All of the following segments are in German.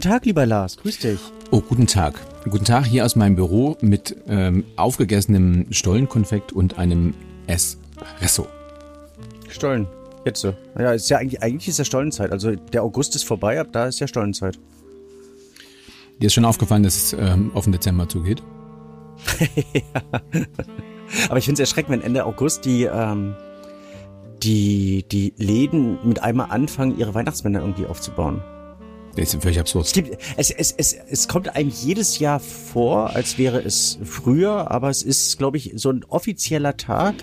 guten Tag, lieber Lars. Grüß dich. Oh, guten Tag. Guten Tag hier aus meinem Büro mit ähm, aufgegessenem Stollenkonfekt und einem Espresso. Stollen. Jetzt so. Ja, ist ja eigentlich, eigentlich ist ja Stollenzeit. Also der August ist vorbei, ab da ist ja Stollenzeit. Dir ist schon aufgefallen, dass es ähm, auf den Dezember zugeht? ja. Aber ich finde es erschreckend, wenn Ende August die, ähm, die, die Läden mit einmal anfangen, ihre Weihnachtsmänner irgendwie aufzubauen. Das ist völlig absurd. Es, gibt, es, es, es, es kommt eigentlich jedes Jahr vor, als wäre es früher, aber es ist, glaube ich, so ein offizieller Tag,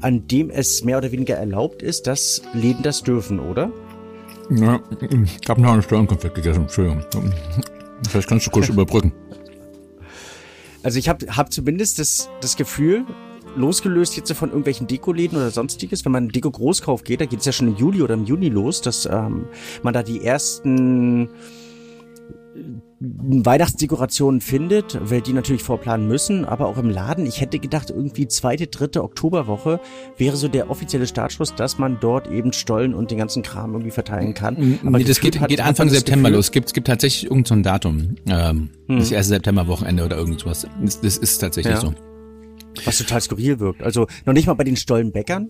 an dem es mehr oder weniger erlaubt ist, dass Läden das dürfen, oder? Ja, ich habe noch einen Steuernkonfekt gegessen, Entschuldigung. Vielleicht kannst du kurz überbrücken. Also ich habe hab zumindest das, das Gefühl, losgelöst jetzt von irgendwelchen Dekoläden oder sonstiges, wenn man Deko Großkauf geht, da geht es ja schon im Juli oder im Juni los, dass ähm, man da die ersten Weihnachtsdekorationen findet, weil die natürlich vorplanen müssen, aber auch im Laden. Ich hätte gedacht, irgendwie zweite, dritte Oktoberwoche wäre so der offizielle Startschuss, dass man dort eben Stollen und den ganzen Kram irgendwie verteilen kann. Aber nee, das geht, geht Anfang September los. Es gibt, es gibt tatsächlich irgendein so Datum. Ähm, hm. Das erste Septemberwochenende oder irgendwas. Das, das ist tatsächlich ja. so. Was total skurril wirkt. Also noch nicht mal bei den Stollenbäckern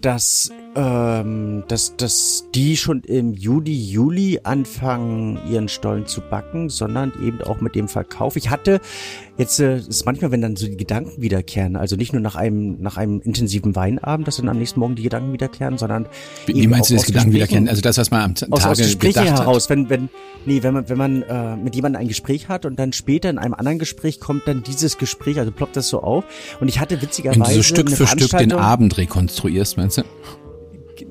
dass, ähm, dass, dass die schon im Juli, Juli anfangen, ihren Stollen zu backen, sondern eben auch mit dem Verkauf. Ich hatte jetzt, äh, ist manchmal, wenn dann so die Gedanken wiederkehren, also nicht nur nach einem, nach einem intensiven Weinabend, dass dann am nächsten Morgen die Gedanken wiederkehren, sondern Wie meinst du das Gedanken wiederkehren? Also das, was man am Tag aus, aus Gesprächen heraus, wenn, wenn, nee, wenn man, wenn man äh, mit jemandem ein Gespräch hat und dann später in einem anderen Gespräch kommt dann dieses Gespräch, also ploppt das so auf. Und ich hatte witzigerweise. Wenn du so Stück für Stück den Abend rekonstruierst, meinst du?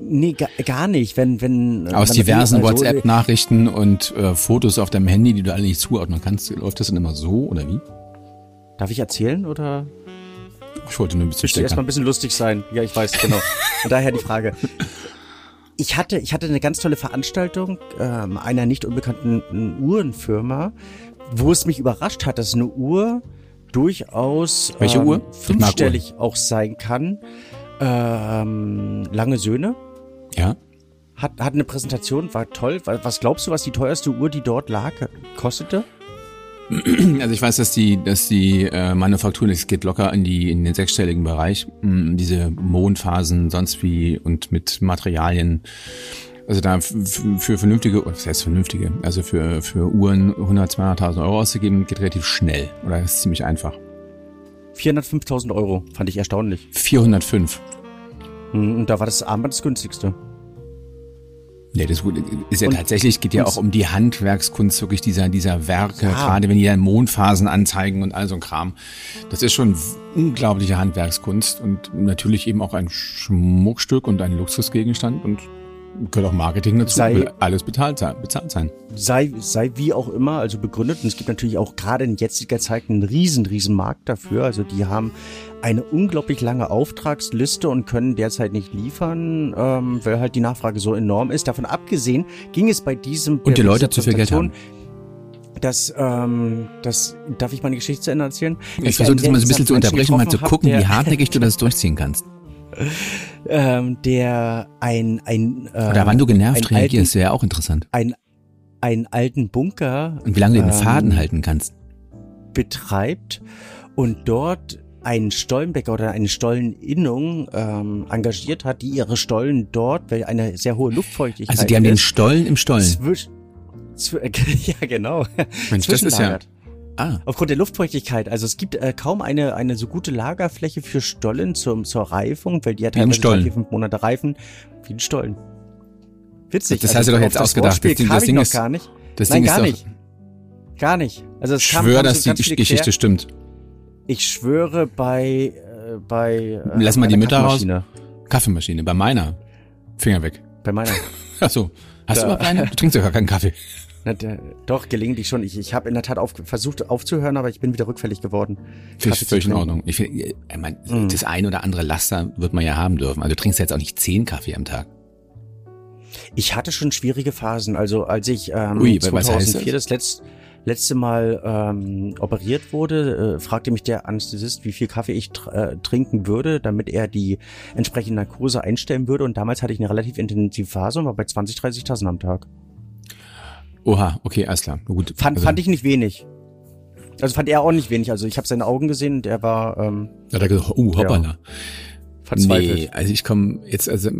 Nee, gar nicht. Wenn, wenn, Aus diversen also, WhatsApp-Nachrichten und äh, Fotos auf deinem Handy, die du alle nicht zuordnen kannst, läuft das dann immer so oder wie? Darf ich erzählen oder? Ich wollte nur ein bisschen stecken. erstmal ein bisschen lustig sein. Ja, ich weiß, genau. Und daher die Frage. Ich hatte, ich hatte eine ganz tolle Veranstaltung ähm, einer nicht unbekannten Uhrenfirma, wo es mich überrascht hat, dass eine Uhr durchaus Welche ähm, Uhr? fünfstellig auch sein kann ähm, Lange Söhne. Ja. Hat, hat eine Präsentation, war toll. Was glaubst du, was die teuerste Uhr, die dort lag, kostete? Also ich weiß, dass die, dass die äh, Manufaktur, es geht locker in die in den sechsstelligen Bereich, mh, diese Mondphasen, sonst wie und mit Materialien. Also da für vernünftige, was heißt vernünftige, also für für Uhren 100, 200.000 Euro auszugeben, geht relativ schnell oder ist ziemlich einfach. 405.000 Euro, fand ich erstaunlich. 405. Hm, und da war das Armband das günstigste. Ja, das ist ja und, tatsächlich, geht ja auch um die Handwerkskunst wirklich dieser, dieser Werke, ja. gerade wenn die dann Mondphasen anzeigen und all so ein Kram. Das ist schon unglaubliche Handwerkskunst und natürlich eben auch ein Schmuckstück und ein Luxusgegenstand und gehört auch Marketing dazu, sei, will alles bezahlt sein, bezahlt sein. Sei, sei wie auch immer, also begründet. Und es gibt natürlich auch gerade in jetziger Zeit einen riesen, riesen Markt dafür. Also die haben eine unglaublich lange Auftragsliste und können derzeit nicht liefern, ähm, weil halt die Nachfrage so enorm ist. Davon abgesehen ging es bei diesem und die Leute zu viel Geld haben. Das, ähm, das darf ich meine Geschichte zu Ende erzählen? Ich versuche das mal so ein bisschen zu unterbrechen, mal zu gucken, wie hartnäckig du das durchziehen kannst ähm, der ein ein äh, oder wann du genervt reagierst, wäre auch interessant. Ein einen alten Bunker und wie lange du den ähm, Faden halten kannst betreibt und dort einen Stollenbäcker oder eine Stolleninnung ähm, engagiert hat, die ihre Stollen dort, weil eine sehr hohe Luftfeuchtigkeit Also die haben ist, den Stollen im Stollen. Zwisch, zw ja, genau. Mensch, das ist ja Ah. Aufgrund der Luftfeuchtigkeit. Also es gibt äh, kaum eine, eine so gute Lagerfläche für Stollen zum, zur Reifung, weil die hat teilweise drei, vier, fünf Monate reifen. Wie ein Stollen. Witzig. Das also, hast du doch jetzt ausgedacht. Das, Ding, das Ding ist gar nicht. Das Nein, Ding gar ist nicht. Gar nicht. Also es ich schwöre, dass die Geschichte quer. stimmt. Ich schwöre bei äh, bei äh, Lass mal die Mütter raus. Kaffeemaschine. Bei meiner. Finger weg. Bei meiner. Ach so. Hast da. du überhaupt eine? Du trinkst ja gar keinen Kaffee. Na, der, doch, gelegentlich schon. Ich, ich habe in der Tat auf, versucht aufzuhören, aber ich bin wieder rückfällig geworden. Finde ich völlig in Ordnung. Ich, find, ich mein, mm. Das ein oder andere Laster wird man ja haben dürfen. Also du trinkst jetzt auch nicht zehn Kaffee am Tag. Ich hatte schon schwierige Phasen. Also als ich ähm, Ui, 2004 das, das letzte, letzte Mal ähm, operiert wurde, äh, fragte mich der Anästhesist, wie viel Kaffee ich tr äh, trinken würde, damit er die entsprechende Narkose einstellen würde. Und damals hatte ich eine relativ intensive Phase und war bei 20, 30.000 am Tag. Oha, okay, alles klar. Gut. Fand, also, fand ich nicht wenig. Also fand er auch nicht wenig. Also ich habe seine Augen gesehen und er war. Ähm, ja, da gesagt, oh, hoppala. Ja, verzweifelt. Nee, also ich komme jetzt also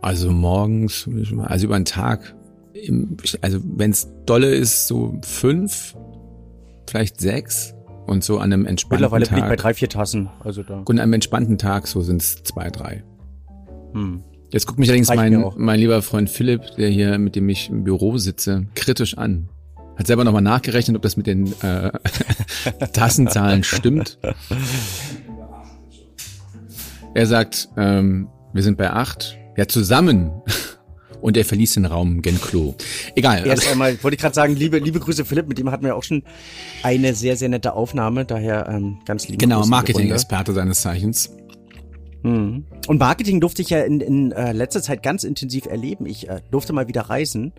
also morgens, also über den Tag, also wenn es dolle ist, so fünf, vielleicht sechs und so an einem entspannten Mittlerweile Tag. Mittlerweile bin ich bei drei, vier Tassen. Also da. Und an einem entspannten Tag so sind es zwei, drei. Hm. Jetzt guckt mich allerdings mein, mein lieber Freund Philipp, der hier, mit dem ich im Büro sitze, kritisch an. Hat selber nochmal nachgerechnet, ob das mit den äh, Tassenzahlen stimmt. Er sagt, ähm, wir sind bei acht. Ja, zusammen. Und er verließ den Raum gen Klo. Egal. Erst einmal wollte ich gerade sagen, liebe, liebe Grüße Philipp, mit dem hatten wir auch schon eine sehr, sehr nette Aufnahme, daher ähm, ganz liebe Genau, Marketing-Experte seines Zeichens. Mhm. Und Marketing durfte ich ja in, in äh, letzter Zeit ganz intensiv erleben. Ich äh, durfte mal wieder reisen.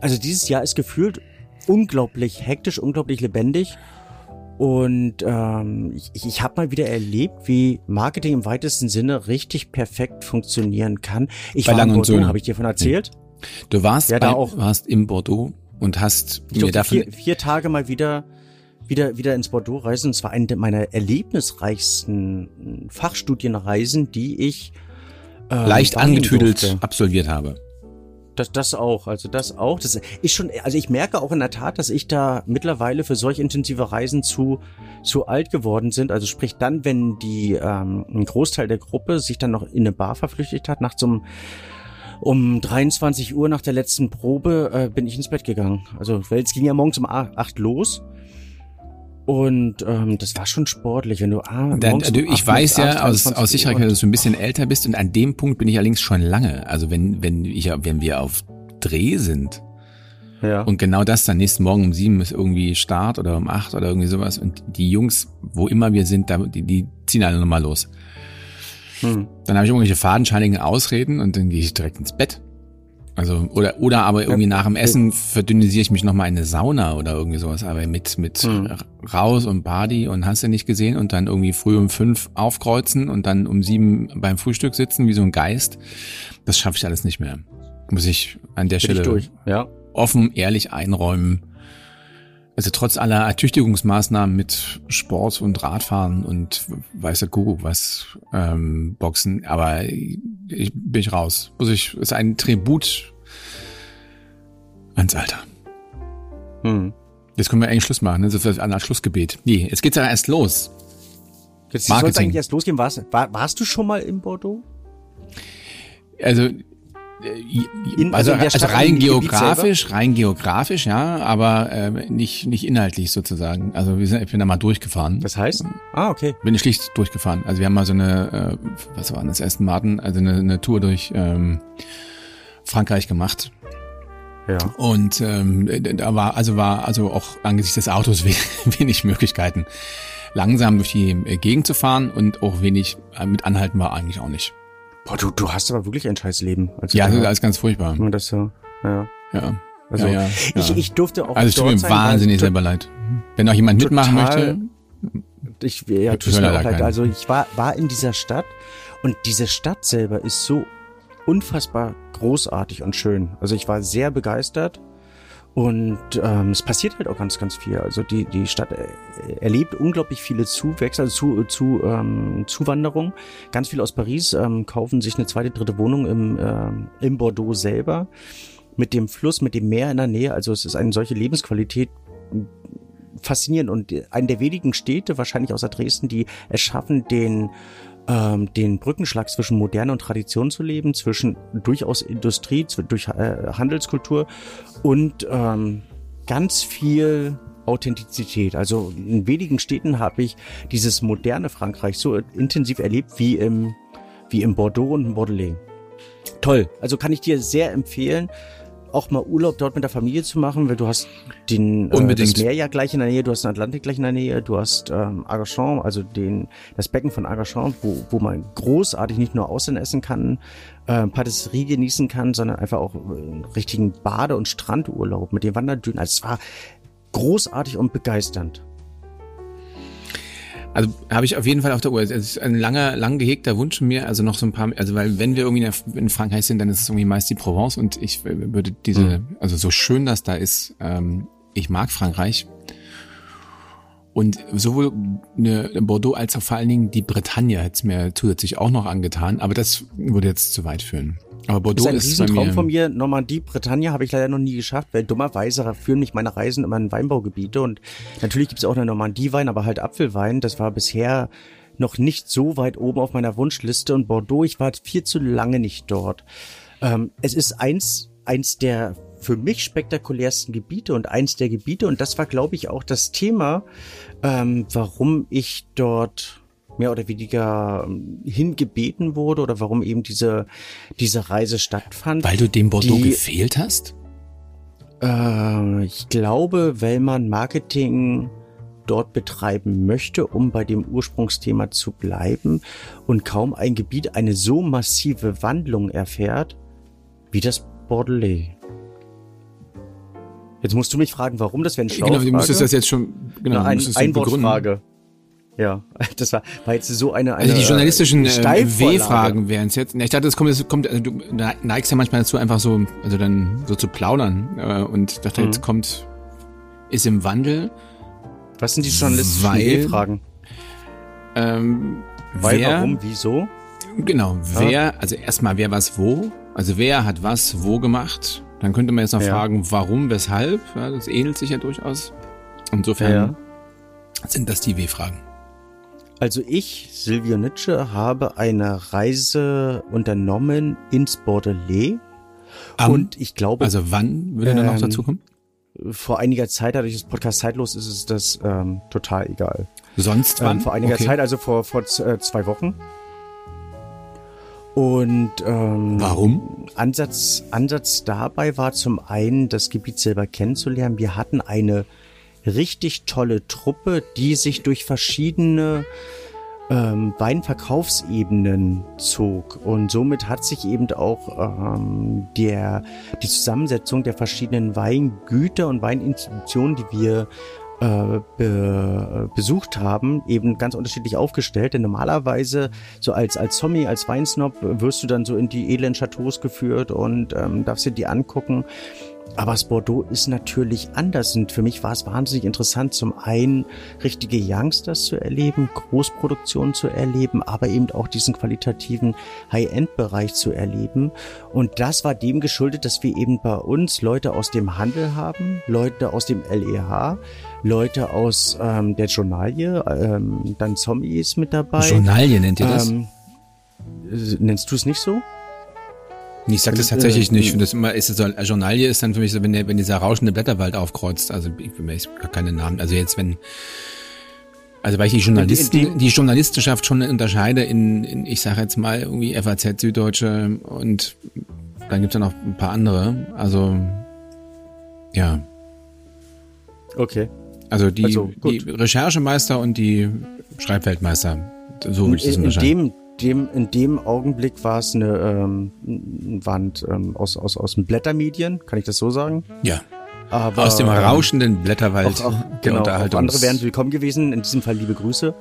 Also dieses Jahr ist gefühlt unglaublich hektisch, unglaublich lebendig. Und ähm, ich, ich habe mal wieder erlebt, wie Marketing im weitesten Sinne richtig perfekt funktionieren kann. Ich bei war Lang in Bordeaux, habe ich dir von erzählt? Du warst, ja, da bei, auch, warst im Bordeaux und hast ich mir davon vier, vier Tage mal wieder wieder wieder ins Bordeaux reisen. Und zwar eine meiner erlebnisreichsten Fachstudienreisen, die ich äh, leicht angetüdelt durfte. absolviert habe. Das, das auch, also das auch. Das ist schon, also ich merke auch in der Tat, dass ich da mittlerweile für solch intensive Reisen zu, zu alt geworden sind. Also sprich dann, wenn die ähm, ein Großteil der Gruppe sich dann noch in eine Bar verflüchtigt hat, nach so um 23 Uhr nach der letzten Probe äh, bin ich ins Bett gegangen. Also weil es ging ja morgens um 8 los. Und ähm, das war schon sportlich, wenn du ah, Dann, du, ich weiß ja aus, aus Sicherheit, dass du ein bisschen älter bist und an dem Punkt bin ich allerdings schon lange. Also wenn wenn ich wenn wir auf Dreh sind ja. und genau das dann nächsten Morgen um sieben ist irgendwie Start oder um acht oder irgendwie sowas und die Jungs, wo immer wir sind, da, die, die ziehen alle nochmal los. Hm. Dann habe ich irgendwelche fadenscheinigen Ausreden und dann gehe ich direkt ins Bett. Also, oder, oder aber irgendwie nach dem Essen verdünnisiere ich mich nochmal in eine Sauna oder irgendwie sowas, aber mit, mit mhm. raus und Body und hast du nicht gesehen und dann irgendwie früh um fünf aufkreuzen und dann um sieben beim Frühstück sitzen wie so ein Geist. Das schaffe ich alles nicht mehr. Muss ich an der Bin Stelle ja. offen, ehrlich einräumen. Also trotz aller Ertüchtigungsmaßnahmen mit Sport und Radfahren und weiß der Kuckuck was, ähm, Boxen, aber ich, bin ich raus. Muss ich, ist ein Tribut ans Alter. Hm. Jetzt können wir eigentlich Schluss machen, ne? Das ist ein Schlussgebet. Nee, jetzt geht's ja erst los. Jetzt soll eigentlich erst losgehen. Warst, war, warst du schon mal in Bordeaux? Also in, also, also, also rein geografisch, rein geografisch, ja, aber äh, nicht nicht inhaltlich sozusagen. Also wir sind, ich bin da mal durchgefahren. Das heißt? Ah, okay. Bin ich schlicht durchgefahren. Also wir haben mal so eine, äh, was war das, Aston Martin, also eine, eine Tour durch ähm, Frankreich gemacht. Ja. Und ähm, da war also war also auch angesichts des Autos wenig Möglichkeiten, langsam durch die Gegend zu fahren und auch wenig äh, mit Anhalten war eigentlich auch nicht. Boah, du, du hast aber wirklich ein scheiß Leben. Also ja, das ist alles ganz furchtbar. Wenn das so, ja. Ja. Also, ja, ja, ich, ich durfte auch. Also, es tut mir wahnsinnig selber leid. Wenn auch jemand mitmachen möchte. Ich, ja, tut mir auch leid. Also, ich war, war in dieser Stadt und diese Stadt selber ist so unfassbar großartig und schön. Also, ich war sehr begeistert und ähm, es passiert halt auch ganz, ganz viel. Also die, die Stadt äh, erlebt unglaublich viele Zuwächse, also zu, zu ähm, Zuwanderung. Ganz viele aus Paris ähm, kaufen sich eine zweite, dritte Wohnung im, ähm, im Bordeaux selber. Mit dem Fluss, mit dem Meer in der Nähe. Also es ist eine solche Lebensqualität faszinierend und eine der wenigen Städte, wahrscheinlich außer Dresden, die es schaffen, den ähm, den Brückenschlag zwischen Moderne und Tradition zu leben, zwischen durchaus Industrie, durch äh, Handelskultur und ähm, ganz viel Authentizität. Also in wenigen Städten habe ich dieses moderne Frankreich so intensiv erlebt wie im, wie im Bordeaux und im Bordelais. Toll. Also kann ich dir sehr empfehlen auch mal Urlaub dort mit der Familie zu machen, weil du hast den äh, das Meer ja gleich in der Nähe, du hast den Atlantik gleich in der Nähe, du hast ähm, Argachon, also den das Becken von Argachon, wo, wo man großartig nicht nur außen essen kann, äh, Patisserie genießen kann, sondern einfach auch äh, einen richtigen Bade- und Strandurlaub mit den Wanderdünen. Also es war großartig und begeisternd. Also habe ich auf jeden Fall auf der Uhr. Es ist ein langer, lang gehegter Wunsch von mir. Also noch so ein paar, also weil wenn wir irgendwie in Frankreich sind, dann ist es irgendwie meist die Provence und ich würde diese, mhm. also so schön das da ist, ähm, ich mag Frankreich. Und sowohl eine Bordeaux als auch vor allen Dingen die Bretagne hätte es mir zusätzlich auch noch angetan, aber das würde jetzt zu weit führen. Aber Bordeaux das ist ein ist Riesentraum von mir. Normandie, Bretagne habe ich leider noch nie geschafft, weil dummerweise führen mich meine Reisen immer in Weinbaugebiete und natürlich gibt es auch eine Normandie-Wein, aber halt Apfelwein. Das war bisher noch nicht so weit oben auf meiner Wunschliste und Bordeaux, ich war viel zu lange nicht dort. Ähm, es ist eins, eins der für mich spektakulärsten Gebiete und eins der Gebiete und das war, glaube ich, auch das Thema, ähm, warum ich dort mehr oder weniger ähm, hingebeten wurde oder warum eben diese, diese Reise stattfand. Weil du dem Bordeaux die, gefehlt hast? Äh, ich glaube, weil man Marketing dort betreiben möchte, um bei dem Ursprungsthema zu bleiben und kaum ein Gebiet eine so massive Wandlung erfährt wie das Bordelais. Jetzt musst du mich fragen, warum das wäre ein Genau, du müsstest das jetzt schon genau, eine ein, Einwortfrage. Ja, das war, war jetzt so eine, eine Also die journalistischen äh, W-Fragen wären es jetzt. Ich dachte, es kommt, es kommt, also du neigst ja manchmal dazu, einfach so, also dann so zu plaudern. Äh, und dachte, mhm. jetzt kommt, ist im Wandel. Was sind die journalistischen W-Fragen? Ähm, weil, wer, warum, wieso? Genau, wer, ja. also erstmal wer was wo, also wer hat was wo gemacht. Dann könnte man jetzt noch ja. fragen, warum, weshalb. Ja, das ähnelt sich ja durchaus. Insofern sind das die W-Fragen. Also ich, Silvio Nitsche, habe eine Reise unternommen ins Bordelais. Um, und ich glaube. Also wann würde ähm, noch ähm, dazu kommen? Vor einiger Zeit, dadurch das Podcast zeitlos ist, ist das ähm, total egal. Sonst wann? Ähm, vor einiger okay. Zeit, also vor, vor äh, zwei Wochen. Und ähm, warum? Ansatz, Ansatz dabei war zum einen, das Gebiet selber kennenzulernen. Wir hatten eine richtig tolle Truppe, die sich durch verschiedene ähm, Weinverkaufsebenen zog. Und somit hat sich eben auch ähm, der, die Zusammensetzung der verschiedenen Weingüter und Weininstitutionen, die wir äh, be, besucht haben, eben ganz unterschiedlich aufgestellt. Denn normalerweise, so als, als Zombie, als Weinsnob, wirst du dann so in die edlen Chateaus geführt und ähm, darfst dir die angucken. Aber das Bordeaux ist natürlich anders und für mich war es wahnsinnig interessant, zum einen richtige Youngsters zu erleben, Großproduktionen zu erleben, aber eben auch diesen qualitativen High-End-Bereich zu erleben. Und das war dem geschuldet, dass wir eben bei uns Leute aus dem Handel haben, Leute aus dem LEH, Leute aus ähm, der Journalie, ähm, dann Zombies mit dabei. Journalie nennt ihr das? Ähm, nennst du es nicht so? Ich sag das tatsächlich äh, nicht. Und das immer ist so, Journalie ist dann für mich so, wenn, der, wenn dieser rauschende Blätterwald aufkreuzt. Also ich mir gar keine Namen. Also jetzt wenn also weil ich die Journalisten, die Journalistenschaft schon unterscheide in, in ich sage jetzt mal irgendwie FAZ Süddeutsche und dann gibt's ja noch ein paar andere. Also ja. Okay. Also die, also, die Recherchemeister und die Schreibweltmeister. So würde ich das unterscheiden. In dem dem, in dem Augenblick war es eine ähm, Wand ähm, aus, aus, aus den Blättermedien, kann ich das so sagen? Ja. Aber, aus dem rauschenden Blätterwald. Auch, auch, genau, auch andere wären willkommen gewesen, in diesem Fall liebe Grüße.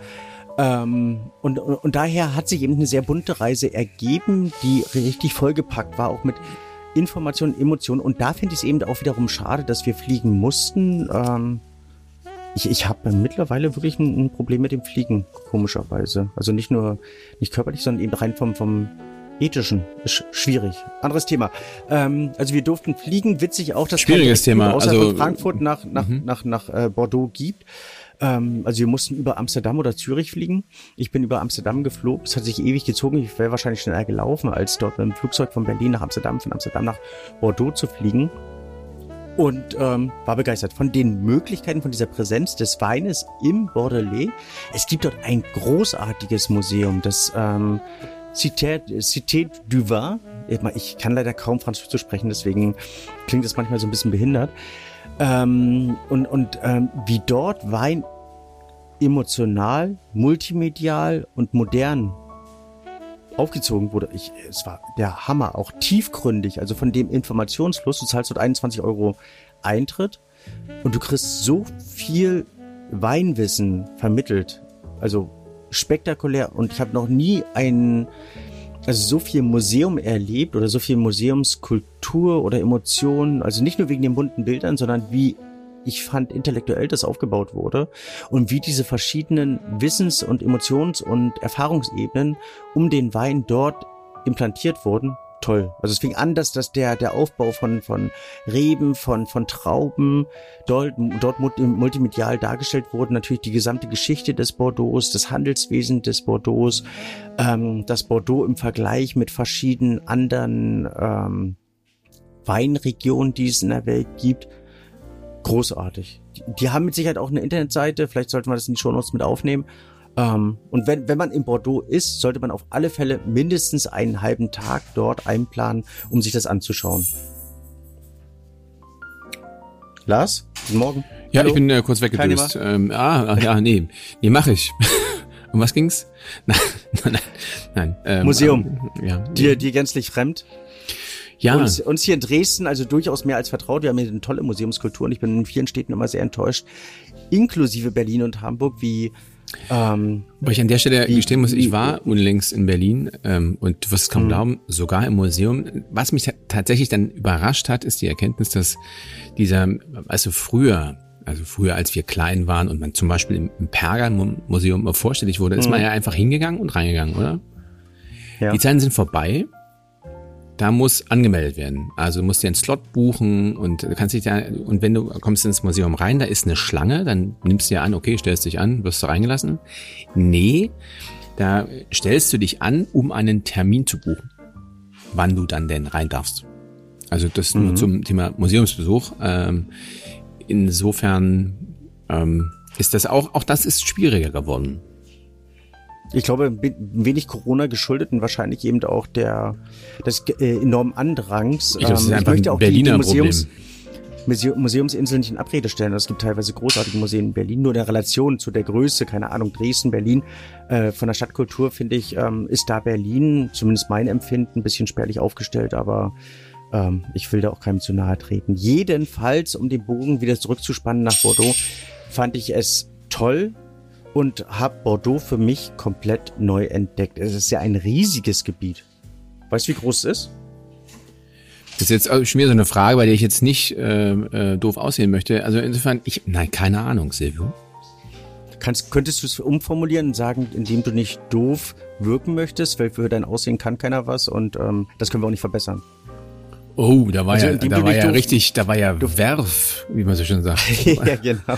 Ähm, und, und, und daher hat sich eben eine sehr bunte Reise ergeben, die richtig vollgepackt war, auch mit Informationen, Emotionen. Und da finde ich es eben auch wiederum schade, dass wir fliegen mussten. Ähm, ich, ich habe mittlerweile wirklich ein, ein, Problem mit dem Fliegen, komischerweise. Also nicht nur, nicht körperlich, sondern eben rein vom, vom ethischen. Ist schwierig. Anderes Thema. Ähm, also wir durften fliegen, witzig auch, dass Schwieriges Thema. Außer also, von Frankfurt nach, nach, mhm. nach, nach, nach äh, Bordeaux gibt. Ähm, also wir mussten über Amsterdam oder Zürich fliegen. Ich bin über Amsterdam geflogen. Es hat sich ewig gezogen. Ich wäre wahrscheinlich schneller gelaufen, als dort mit dem Flugzeug von Berlin nach Amsterdam, von Amsterdam nach Bordeaux zu fliegen und ähm, war begeistert von den Möglichkeiten, von dieser Präsenz des Weines im Bordelais. Es gibt dort ein großartiges Museum, das ähm, Cité, Cité du Vin. Ich kann leider kaum Französisch sprechen, deswegen klingt es manchmal so ein bisschen behindert. Ähm, und und ähm, wie dort Wein emotional, multimedial und modern aufgezogen wurde, ich, es war der Hammer, auch tiefgründig, also von dem Informationsfluss, du zahlst dort 21 Euro Eintritt und du kriegst so viel Weinwissen vermittelt. Also spektakulär. Und ich habe noch nie ein also so viel Museum erlebt oder so viel Museumskultur oder Emotionen, also nicht nur wegen den bunten Bildern, sondern wie ich fand intellektuell das aufgebaut wurde und wie diese verschiedenen Wissens- und Emotions- und Erfahrungsebenen um den Wein dort implantiert wurden, toll. Also es fing an, dass, dass der, der Aufbau von, von Reben, von, von Trauben dort, dort multimedial dargestellt wurde. Natürlich die gesamte Geschichte des Bordeaux, das Handelswesen des Bordeaux, ähm, das Bordeaux im Vergleich mit verschiedenen anderen ähm, Weinregionen, die es in der Welt gibt. Großartig. Die, die haben mit Sicherheit auch eine Internetseite, vielleicht sollten wir das in die Show Notes mit aufnehmen. Ähm, und wenn, wenn man in Bordeaux ist, sollte man auf alle Fälle mindestens einen halben Tag dort einplanen, um sich das anzuschauen. Lars, guten Morgen. Ja, Hallo? ich bin äh, kurz weggedüst. Ähm, ah, ja, nee, nee, mach ich. um was ging's? Nein, nein, nein. Ähm, Museum. Ähm, ja. Dir, dir gänzlich fremd. Ja. Uns, uns hier in Dresden, also durchaus mehr als vertraut. Wir haben hier eine tolle Museumskultur und ich bin in vielen Städten immer sehr enttäuscht, inklusive Berlin und Hamburg, wie ähm, Wo ich an der Stelle gestehen muss, ich war unlängst in Berlin ähm, und du wirst es kaum mhm. glauben, sogar im Museum. Was mich tatsächlich dann überrascht hat, ist die Erkenntnis, dass dieser, also früher, also früher als wir klein waren und man zum Beispiel im Pergamon-Museum vorstellig wurde, ist man mhm. ja einfach hingegangen und reingegangen, oder? Ja. Die Zeiten sind vorbei da muss angemeldet werden. Also du musst dir einen Slot buchen und du kannst dich da, und wenn du kommst ins Museum rein, da ist eine Schlange, dann nimmst du dir an, okay, stellst dich an, wirst du reingelassen. Nee, da stellst du dich an, um einen Termin zu buchen, wann du dann denn rein darfst. Also das mhm. nur zum Thema Museumsbesuch. Ähm, insofern ähm, ist das auch, auch das ist schwieriger geworden. Ich glaube, ein wenig Corona geschuldet und wahrscheinlich eben auch der des äh, enormen Andrangs. Ich, glaube, ähm, ich möchte auch Berliner die, die Museums, Problem. Museumsinsel nicht in Abrede stellen. Es gibt teilweise großartige Museen in Berlin, nur in der Relation zu der Größe, keine Ahnung, Dresden, Berlin. Äh, von der Stadtkultur, finde ich, ähm, ist da Berlin, zumindest mein Empfinden, ein bisschen spärlich aufgestellt, aber ähm, ich will da auch keinem zu nahe treten. Jedenfalls, um den Bogen wieder zurückzuspannen nach Bordeaux, fand ich es toll, und habe Bordeaux für mich komplett neu entdeckt. Es ist ja ein riesiges Gebiet. Weißt du, wie groß es ist? Das ist jetzt schon wieder so eine Frage, bei der ich jetzt nicht äh, äh, doof aussehen möchte. Also insofern, ich, nein, keine Ahnung, Silvio. Kannst, könntest du es umformulieren und sagen, indem du nicht doof wirken möchtest, weil für dein Aussehen kann keiner was und ähm, das können wir auch nicht verbessern. Oh, da war also, ja, da war ja richtig, da war ja Werf, wie man so schön sagt. ja, genau.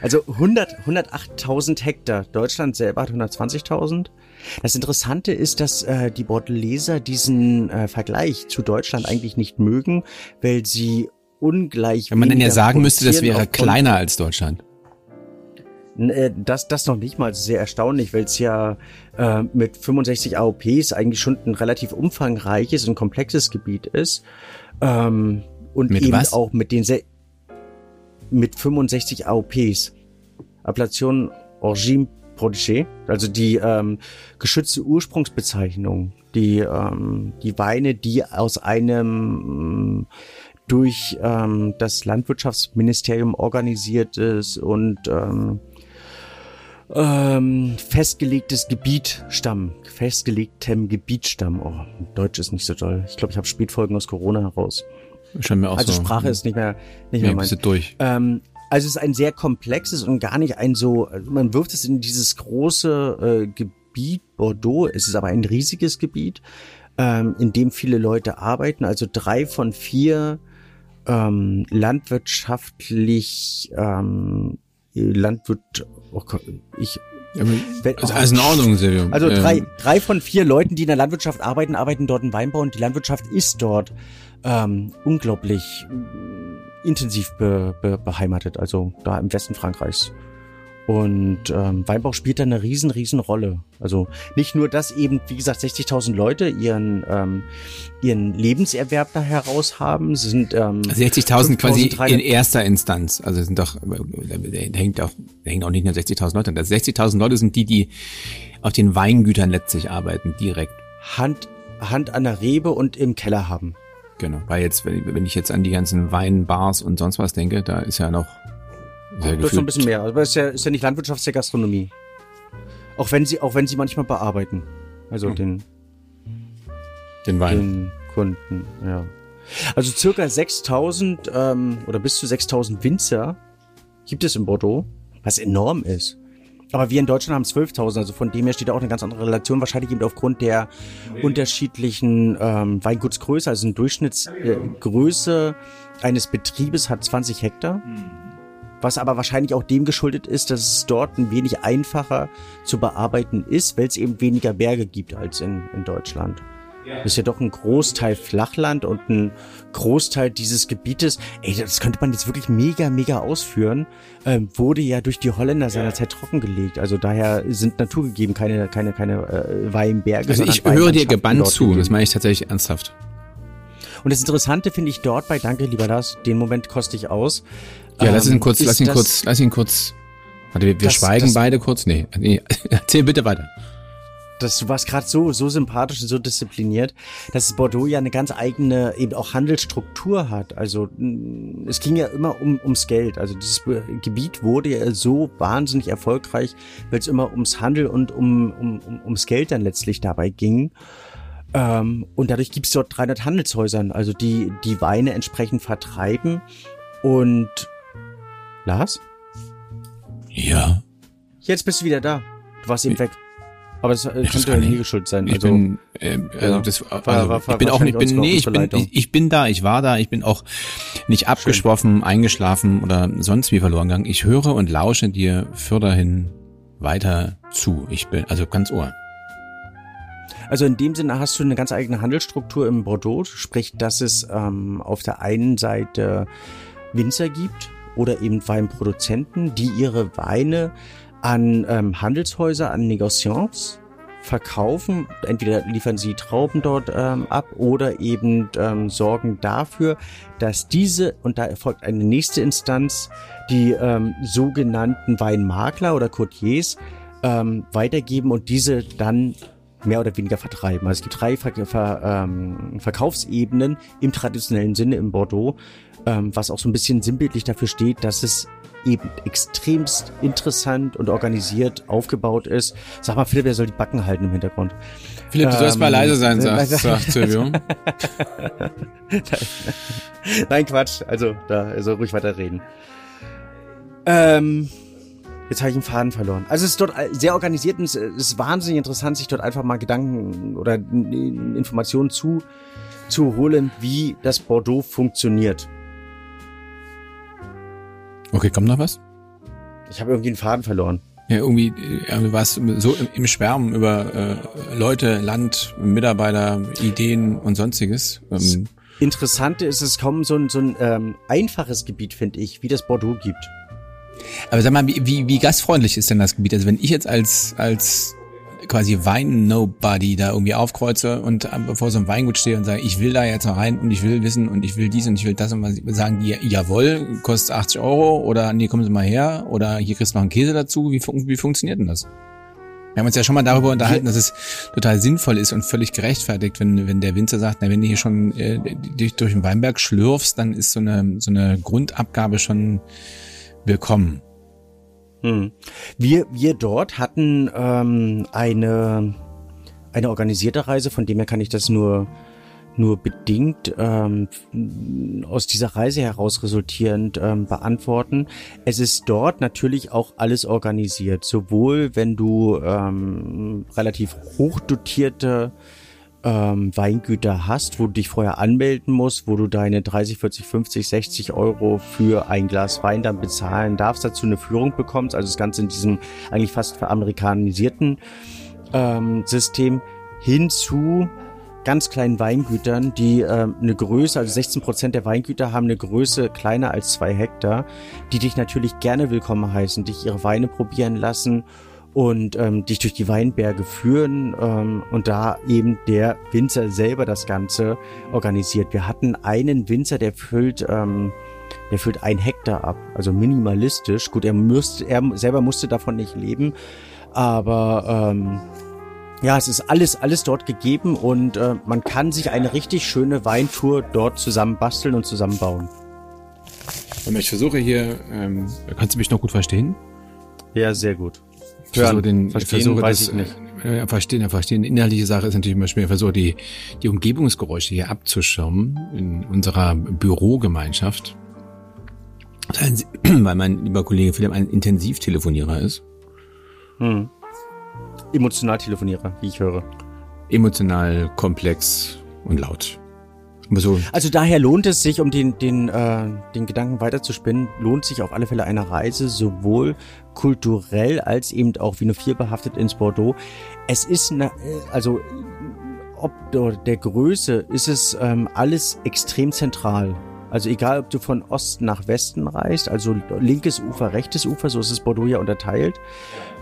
Also 100, 108.000 Hektar. Deutschland selber hat 120.000. Das Interessante ist, dass äh, die Bordleser diesen äh, Vergleich zu Deutschland eigentlich nicht mögen, weil sie ungleich. Wenn man denn ja sagen müsste, das wäre kleiner als Deutschland. Äh, das, das noch nicht mal sehr erstaunlich, weil es ja äh, mit 65 AOPs eigentlich schon ein relativ umfangreiches und komplexes Gebiet ist. Ähm, und mit eben was? auch mit den mit 65 AOPs. Appellation Origine Protégé, also die ähm, geschützte Ursprungsbezeichnung, die ähm, die Weine, die aus einem durch ähm, das Landwirtschaftsministerium organisiert ist und ähm, ähm, festgelegtes Gebiet stammen. Festgelegtem Gebiet stammen. Oh, Deutsch ist nicht so toll. Ich glaube, ich habe Spätfolgen aus Corona heraus. Scheint mir auch also so. Sprache ist nicht mehr nicht nee, mehr mein. durch. Ähm, also es ist ein sehr komplexes und gar nicht ein so, man wirft es in dieses große äh, Gebiet Bordeaux. Es ist aber ein riesiges Gebiet, ähm, in dem viele Leute arbeiten. Also drei von vier ähm, landwirtschaftlich ähm, Landwirt, oh Gott, ich ja, wenn, also alles in Ordnung, Silvio. Also drei, ähm. drei von vier Leuten, die in der Landwirtschaft arbeiten, arbeiten dort in Weinbau und die Landwirtschaft ist dort ähm, unglaublich äh, intensiv be, be, beheimatet, also da im Westen Frankreichs. Und ähm, Weinbau spielt da eine riesen, riesen Rolle. Also nicht nur, dass eben, wie gesagt, 60.000 Leute ihren ähm, ihren Lebenserwerb da heraus haben, sind ähm, 60.000 also quasi in erster Instanz. Also sind doch, da hängt auch, da hängt auch nicht nur 60.000 Leute. Das 60.000 Leute sind die, die auf den Weingütern letztlich arbeiten, direkt. Hand Hand an der Rebe und im Keller haben. Genau, weil jetzt, wenn ich jetzt an die ganzen Weinbars und sonst was denke, da ist ja noch sehr Das ist schon ein bisschen mehr, aber es ist ja, ist ja nicht Landwirtschaft, es ist ja Gastronomie. Auch wenn sie, auch wenn sie manchmal bearbeiten. Also hm. den, den Wein. Den Kunden, ja. Also circa 6000 ähm, oder bis zu 6000 Winzer gibt es in Bordeaux, was enorm ist. Aber wir in Deutschland haben 12.000, also von dem her steht auch eine ganz andere Relation, wahrscheinlich eben aufgrund der unterschiedlichen ähm, Weingutsgröße, also eine Durchschnittsgröße äh, eines Betriebes hat 20 Hektar, was aber wahrscheinlich auch dem geschuldet ist, dass es dort ein wenig einfacher zu bearbeiten ist, weil es eben weniger Berge gibt als in, in Deutschland. Das ist ja doch ein Großteil Flachland und ein Großteil dieses Gebietes, ey, das könnte man jetzt wirklich mega, mega ausführen, ähm, wurde ja durch die Holländer seinerzeit trockengelegt. Also daher sind naturgegeben keine, keine, keine äh, Weinberge. Also ich höre dir gebannt zu, gegeben. das meine ich tatsächlich ernsthaft. Und das Interessante finde ich dort bei Danke, lieber Lars, den Moment koste ich aus. Ja, ähm, lass ihn ähm, kurz, lass ihn kurz, lass ihn kurz. Warte, wir, wir das, schweigen das, beide kurz. Nee, nee, erzähl bitte weiter das, du warst gerade so, so sympathisch und so diszipliniert, dass Bordeaux ja eine ganz eigene eben auch Handelsstruktur hat. Also mm, es ging ja immer um, ums Geld. Also dieses Gebiet wurde ja so wahnsinnig erfolgreich, weil es immer ums Handel und um, um, um, ums Geld dann letztlich dabei ging. Ähm, und dadurch gibt es dort 300 Handelshäusern, also die die Weine entsprechend vertreiben. Und Lars? Ja. Jetzt bist du wieder da. Du warst eben weg. Aber das, äh, könnte ja nie geschuld sein. Ich also, bin, äh, also das, also, war, war, ich bin auch nicht, bin, nee, ich bin, ich, ich, bin da, ich war da, ich bin auch nicht abgeschworfen, Schön. eingeschlafen oder sonst wie verloren gegangen. Ich höre und lausche dir fürderhin weiter zu. Ich bin, also ganz ohr. Also in dem Sinne hast du eine ganz eigene Handelsstruktur im Bordeaux, sprich, dass es ähm, auf der einen Seite Winzer gibt oder eben Weinproduzenten, die ihre Weine an ähm, Handelshäuser, an Negociants verkaufen. Entweder liefern sie Trauben dort ähm, ab oder eben ähm, sorgen dafür, dass diese, und da erfolgt eine nächste Instanz, die ähm, sogenannten Weinmakler oder Courtiers ähm, weitergeben und diese dann mehr oder weniger vertreiben. Also es gibt drei Ver Ver ähm, Verkaufsebenen im traditionellen Sinne im Bordeaux, ähm, was auch so ein bisschen sinnbildlich dafür steht, dass es eben extremst interessant und organisiert aufgebaut ist. Sag mal, Philipp, wer soll die Backen halten im Hintergrund? Philipp, du ähm, sollst mal ähm, leise sein, sagt, sagt Silvio. Nein, Quatsch. Also, da soll ruhig weiter reden. Ähm, jetzt habe ich einen Faden verloren. Also es ist dort sehr organisiert und es ist wahnsinnig interessant, sich dort einfach mal Gedanken oder Informationen zu, zu holen, wie das Bordeaux funktioniert. Okay, kommt noch was? Ich habe irgendwie einen Faden verloren. Ja, irgendwie ja, warst so im, im Schwärmen über äh, Leute, Land, Mitarbeiter, Ideen und sonstiges. Ähm, Interessante ist, es kaum so ein, so ein ähm, einfaches Gebiet, finde ich, wie das Bordeaux gibt. Aber sag mal, wie, wie, wie gastfreundlich ist denn das Gebiet? Also wenn ich jetzt als, als quasi Wein-Nobody da irgendwie aufkreuze und vor so einem Weingut stehe und sage, ich will da jetzt noch rein und ich will wissen und ich will dies und ich will das und was sagen die, jawohl, kostet 80 Euro oder nee, kommen Sie mal her oder hier kriegst du noch einen Käse dazu. Wie, wie funktioniert denn das? Wir haben uns ja schon mal darüber unterhalten, dass es total sinnvoll ist und völlig gerechtfertigt, wenn, wenn der Winzer sagt, na, wenn du hier schon äh, dich durch den Weinberg schlürfst, dann ist so eine, so eine Grundabgabe schon willkommen. Hm. Wir, wir dort hatten ähm, eine, eine organisierte Reise, von dem her kann ich das nur, nur bedingt ähm, aus dieser Reise heraus resultierend ähm, beantworten. Es ist dort natürlich auch alles organisiert, sowohl wenn du ähm, relativ hochdotierte ähm, Weingüter hast, wo du dich vorher anmelden musst, wo du deine 30, 40, 50, 60 Euro für ein Glas Wein dann bezahlen darfst, dazu eine Führung bekommst, also das Ganze in diesem eigentlich fast veramerikanisierten ähm, System hinzu ganz kleinen Weingütern, die äh, eine Größe, also 16 Prozent der Weingüter haben eine Größe kleiner als zwei Hektar, die dich natürlich gerne willkommen heißen, dich ihre Weine probieren lassen und ähm, dich durch die Weinberge führen ähm, und da eben der Winzer selber das Ganze organisiert. Wir hatten einen Winzer, der füllt, ähm, der füllt ein Hektar ab, also minimalistisch. Gut, er müsste, er selber musste davon nicht leben, aber ähm, ja, es ist alles, alles dort gegeben und äh, man kann sich eine richtig schöne Weintour dort zusammen basteln und zusammenbauen. Ich versuche hier, ähm, kannst du mich noch gut verstehen? Ja, sehr gut. Hören, den, verstehen, versuche weiß das, ich nicht. Ja, verstehen, ja, verstehen. Inhaltliche Sache ist natürlich immer schwer. Ich versuche die, die Umgebungsgeräusche hier abzuschirmen in unserer Bürogemeinschaft. Weil mein lieber Kollege Philipp ein Intensivtelefonierer ist. Hm. Emotionaltelefonierer, wie ich höre. Emotional, komplex und laut. So. Also daher lohnt es sich, um den, den, äh, den Gedanken weiterzuspinnen, lohnt sich auf alle Fälle eine Reise, sowohl kulturell als eben auch wie vier behaftet ins Bordeaux. Es ist, eine, also ob der Größe ist es ähm, alles extrem zentral. Also egal, ob du von Osten nach Westen reist, also linkes Ufer, rechtes Ufer, so ist es Bordeaux ja unterteilt,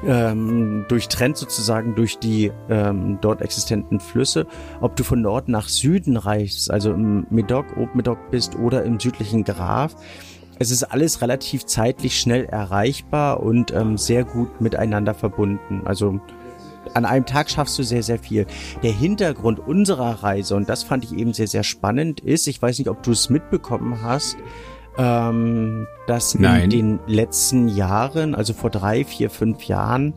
ähm, durchtrennt sozusagen durch die ähm, dort existenten Flüsse. Ob du von Nord nach Süden reist, also im Medoc, Ob-Medoc bist oder im südlichen Graf, es ist alles relativ zeitlich schnell erreichbar und ähm, sehr gut miteinander verbunden. Also an einem Tag schaffst du sehr, sehr viel. Der Hintergrund unserer Reise, und das fand ich eben sehr, sehr spannend, ist, ich weiß nicht, ob du es mitbekommen hast, ähm, dass Nein. in den letzten Jahren, also vor drei, vier, fünf Jahren,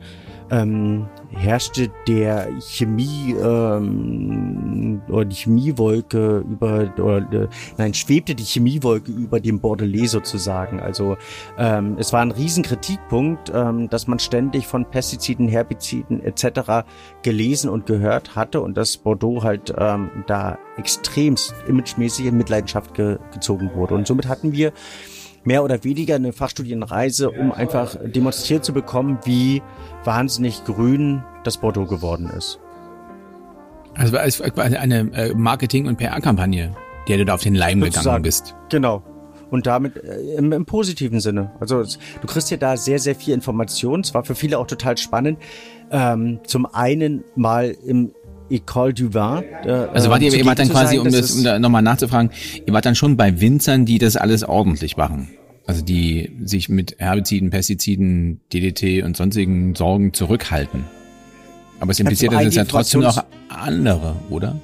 ähm, herrschte der Chemie ähm, oder die Chemiewolke über oder äh, nein schwebte die Chemiewolke über dem Bordelais sozusagen. Also ähm, es war ein Riesenkritikpunkt, ähm, dass man ständig von Pestiziden, Herbiziden etc. gelesen und gehört hatte und dass Bordeaux halt ähm, da extremst imagemäßig in Mitleidenschaft ge gezogen wurde. Und somit hatten wir mehr oder weniger eine Fachstudienreise, um einfach demonstriert zu bekommen, wie wahnsinnig grün das Bordeaux geworden ist. Also es war eine äh, Marketing- und PR-Kampagne, der du da auf den Leim Sozusagen. gegangen bist. Genau. Und damit äh, im, im, positiven Sinne. Also du kriegst ja da sehr, sehr viel Information. Es war für viele auch total spannend. Ähm, zum einen mal im École du Vin. Äh, also wart ihr, ihr wart dann quasi, sein, um das, um da nochmal nachzufragen, ihr wart dann schon bei Winzern, die das alles ordentlich machen. Also die sich mit Herbiziden, Pestiziden, DDT und sonstigen Sorgen zurückhalten. Aber es impliziert, dass es ja trotzdem noch andere, oder?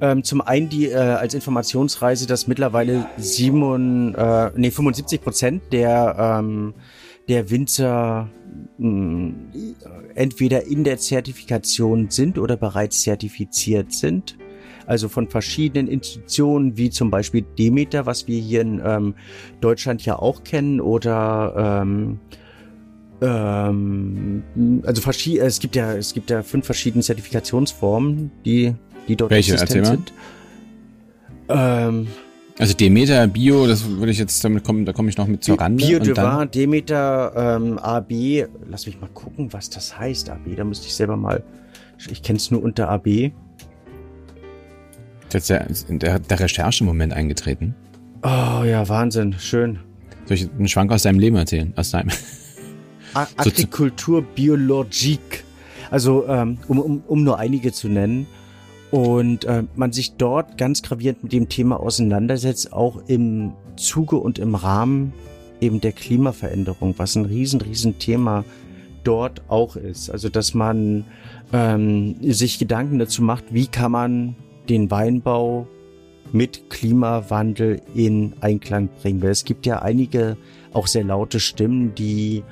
Ähm, zum einen die äh, als Informationsreise, dass mittlerweile sieben, äh, nee, 75 Prozent der ähm, der Winzer entweder in der Zertifikation sind oder bereits zertifiziert sind also von verschiedenen Institutionen, wie zum Beispiel Demeter, was wir hier in ähm, Deutschland ja auch kennen, oder ähm, ähm, also verschiedene, es gibt ja, es gibt ja fünf verschiedene Zertifikationsformen, die, die dort Welche? existent sind. Ähm, also Demeter, Bio, das würde ich jetzt damit kommen, da komme ich noch mit zur Rande. Bio de Vin, Demeter, ähm, AB, lass mich mal gucken, was das heißt, AB, da müsste ich selber mal, ich kenne es nur unter AB. Jetzt der, der, der Recherche-Moment eingetreten. Oh ja, Wahnsinn, schön. Soll ich einen Schwank aus deinem Leben erzählen? Aus deinem. Agrikultur Biologique. Also, ähm, um, um, um nur einige zu nennen. Und äh, man sich dort ganz gravierend mit dem Thema auseinandersetzt, auch im Zuge und im Rahmen eben der Klimaveränderung, was ein riesen, riesen Thema dort auch ist. Also, dass man ähm, sich Gedanken dazu macht, wie kann man den Weinbau mit Klimawandel in Einklang bringen. Weil es gibt ja einige auch sehr laute Stimmen, die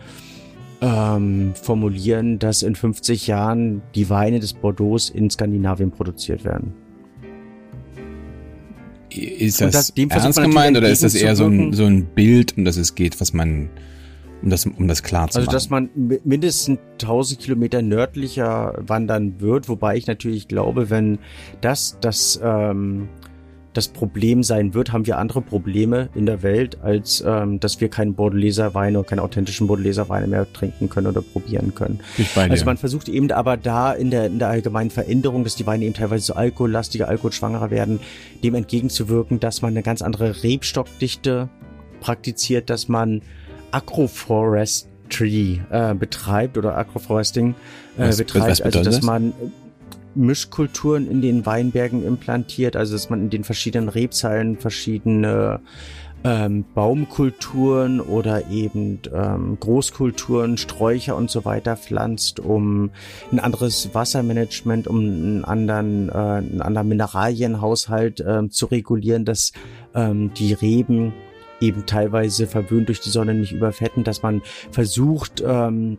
ähm, formulieren, dass in 50 Jahren die Weine des Bordeaux in Skandinavien produziert werden. Ist das, das ernst gemeint oder ist das eher so ein, so ein Bild, um das es geht, was man um das, um das klar zu also, machen. Also, dass man mindestens 1000 Kilometer nördlicher wandern wird, wobei ich natürlich glaube, wenn das das, ähm, das Problem sein wird, haben wir andere Probleme in der Welt, als ähm, dass wir keinen Bordeleser Wein oder keine authentischen Bordeleser Weine mehr trinken können oder probieren können. Also man versucht eben aber da in der, in der allgemeinen Veränderung, dass die Weine eben teilweise so alkohollastiger, alkoholschwangerer werden, dem entgegenzuwirken, dass man eine ganz andere Rebstockdichte praktiziert, dass man Agroforestry äh, betreibt oder Agroforesting äh, was, betreibt, was also dass das? man Mischkulturen in den Weinbergen implantiert, also dass man in den verschiedenen Rebzeilen verschiedene ähm, Baumkulturen oder eben ähm, Großkulturen, Sträucher und so weiter pflanzt, um ein anderes Wassermanagement, um einen anderen, äh, einen anderen Mineralienhaushalt äh, zu regulieren, dass ähm, die Reben eben teilweise verwöhnt durch die Sonne nicht überfetten, dass man versucht, ähm,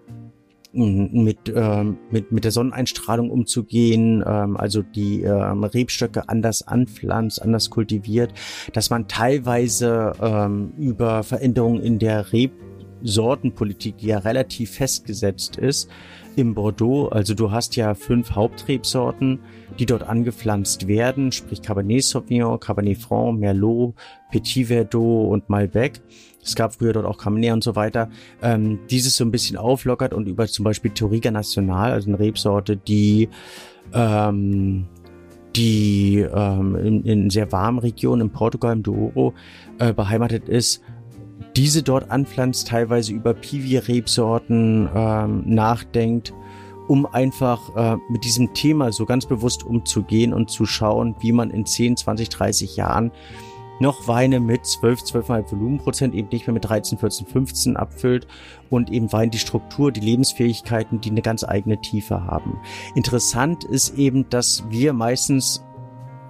mit, äh, mit, mit der Sonneneinstrahlung umzugehen, ähm, also die ähm, Rebstöcke anders anpflanzt, anders kultiviert, dass man teilweise ähm, über Veränderungen in der Rebsortenpolitik, die ja relativ festgesetzt ist, im Bordeaux, also du hast ja fünf Hauptrebsorten, die dort angepflanzt werden, sprich Cabernet Sauvignon, Cabernet Franc, Merlot, Petit Verdot und Malbec es gab früher dort auch Cabernet und so weiter, ähm, dieses so ein bisschen auflockert und über zum Beispiel Touriga Nacional, also eine Rebsorte, die ähm, die ähm, in, in sehr warmen Regionen in Portugal, im Douro, äh, beheimatet ist, diese dort anpflanzt, teilweise über Piwi-Rebsorten ähm, nachdenkt, um einfach äh, mit diesem Thema so ganz bewusst umzugehen und zu schauen, wie man in 10, 20, 30 Jahren noch Weine mit 12, 12,5 Volumenprozent eben nicht mehr mit 13, 14, 15 abfüllt und eben Wein die Struktur, die Lebensfähigkeiten, die eine ganz eigene Tiefe haben. Interessant ist eben, dass wir meistens,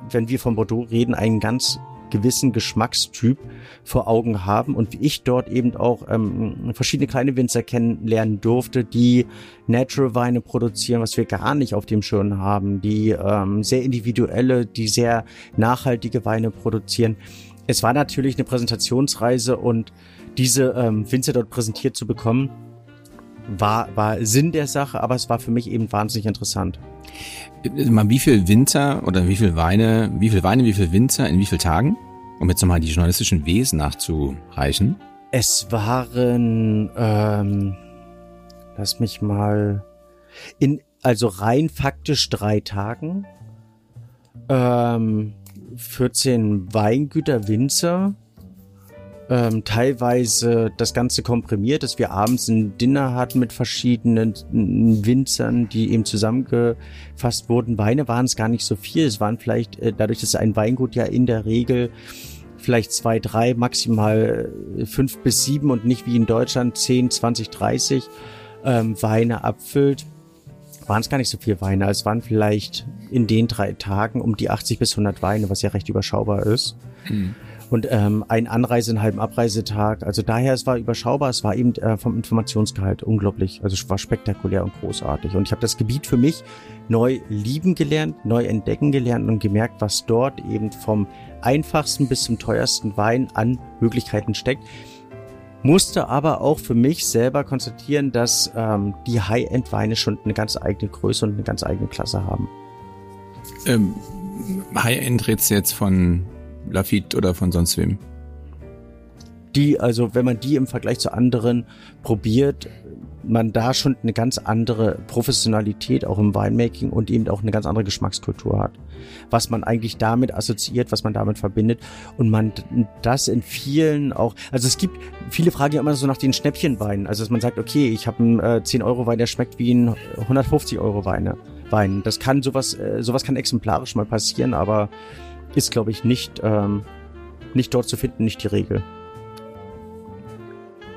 wenn wir von Bordeaux reden, einen ganz gewissen Geschmackstyp vor Augen haben und wie ich dort eben auch ähm, verschiedene kleine Winzer kennenlernen durfte, die Natural Weine produzieren, was wir gar nicht auf dem Schirm haben, die ähm, sehr individuelle, die sehr nachhaltige Weine produzieren. Es war natürlich eine Präsentationsreise und diese ähm, Winzer dort präsentiert zu bekommen, war, war Sinn der Sache, aber es war für mich eben wahnsinnig interessant. Wie viel Winzer oder wie viel Weine, wie viel Weine, wie viel Winzer in wie viel Tagen? Um jetzt nochmal die journalistischen Wesen nachzureichen. Es waren, ähm, lass mich mal, in, also rein faktisch drei Tagen, ähm, 14 Weingüter, Winzer, ähm, teilweise das Ganze komprimiert, dass wir abends ein Dinner hatten mit verschiedenen Winzern, die eben zusammengefasst wurden. Weine waren es gar nicht so viel. Es waren vielleicht, äh, dadurch, dass ein Weingut ja in der Regel vielleicht zwei, drei, maximal äh, fünf bis sieben und nicht wie in Deutschland zehn, zwanzig, dreißig ähm, Weine abfüllt, waren es gar nicht so viel Weine. Es waren vielleicht in den drei Tagen um die 80 bis 100 Weine, was ja recht überschaubar ist. Mhm und ähm, ein Anreise, einen halben Abreisetag. Also daher, es war überschaubar, es war eben äh, vom Informationsgehalt unglaublich, also es war spektakulär und großartig. Und ich habe das Gebiet für mich neu lieben gelernt, neu entdecken gelernt und gemerkt, was dort eben vom einfachsten bis zum teuersten Wein an Möglichkeiten steckt. Musste aber auch für mich selber konstatieren, dass ähm, die High-End-Weine schon eine ganz eigene Größe und eine ganz eigene Klasse haben. Ähm, High-End redest du jetzt von Lafitte oder von sonst wem. Die, also wenn man die im Vergleich zu anderen probiert, man da schon eine ganz andere Professionalität auch im Winemaking und eben auch eine ganz andere Geschmackskultur hat. Was man eigentlich damit assoziiert, was man damit verbindet und man das in vielen auch, also es gibt, viele fragen ja immer so nach den Schnäppchenweinen, also dass man sagt, okay, ich habe einen äh, 10 Euro Wein, der schmeckt wie ein 150 Euro Weine. Wein. Das kann sowas, äh, sowas kann exemplarisch mal passieren, aber ist, glaube ich, nicht, ähm, nicht dort zu finden, nicht die Regel.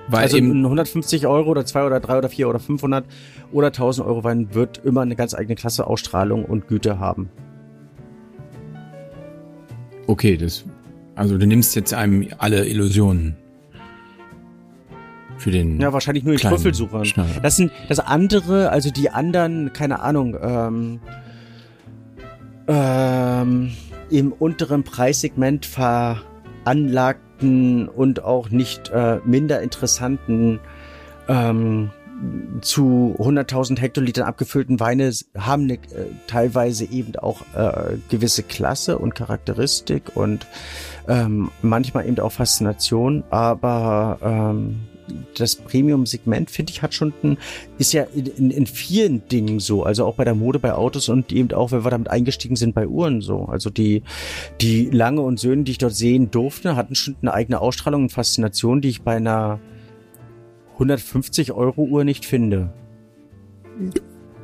Weil also eben 150 Euro oder 2 oder 3 oder 4 oder 500 oder 1000 Euro Wein wird immer eine ganz eigene Klasse, Ausstrahlung und Güte haben. Okay, das, also du nimmst jetzt einem alle Illusionen für den. Ja, wahrscheinlich nur die Trüffelsucher. Das sind das andere, also die anderen, keine Ahnung, ähm, ähm, im unteren Preissegment veranlagten und auch nicht äh, minder interessanten ähm, zu 100.000 Hektolitern abgefüllten Weine haben eine, äh, teilweise eben auch äh, gewisse Klasse und Charakteristik und ähm, manchmal eben auch Faszination, aber ähm, das Premium-Segment, finde ich, hat schon ein, ist ja in, in, vielen Dingen so, also auch bei der Mode, bei Autos und eben auch, wenn wir damit eingestiegen sind, bei Uhren so. Also die, die Lange und Söhne, die ich dort sehen durfte, hatten schon eine eigene Ausstrahlung und Faszination, die ich bei einer 150 Euro Uhr nicht finde.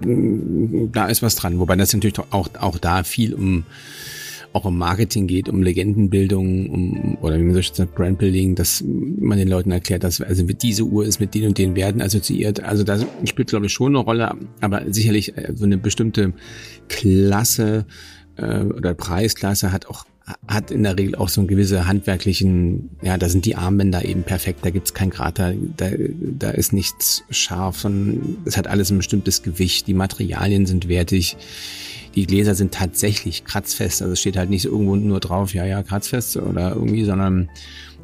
Da ist was dran, wobei das natürlich auch, auch da viel um auch um Marketing geht, um Legendenbildung, um oder wie man so sagt, Brandbuilding, dass man den Leuten erklärt, dass also diese Uhr ist mit den und den Werten assoziiert. Also das spielt glaube ich schon eine Rolle, aber sicherlich äh, so eine bestimmte Klasse äh, oder Preisklasse hat auch hat in der Regel auch so einen gewisse handwerklichen, ja, da sind die Armbänder eben perfekt, da gibt's kein Krater, da, da ist nichts scharf, sondern es hat alles ein bestimmtes Gewicht, die Materialien sind wertig, die Gläser sind tatsächlich kratzfest, also es steht halt nicht irgendwo nur drauf, ja, ja, kratzfest oder irgendwie, sondern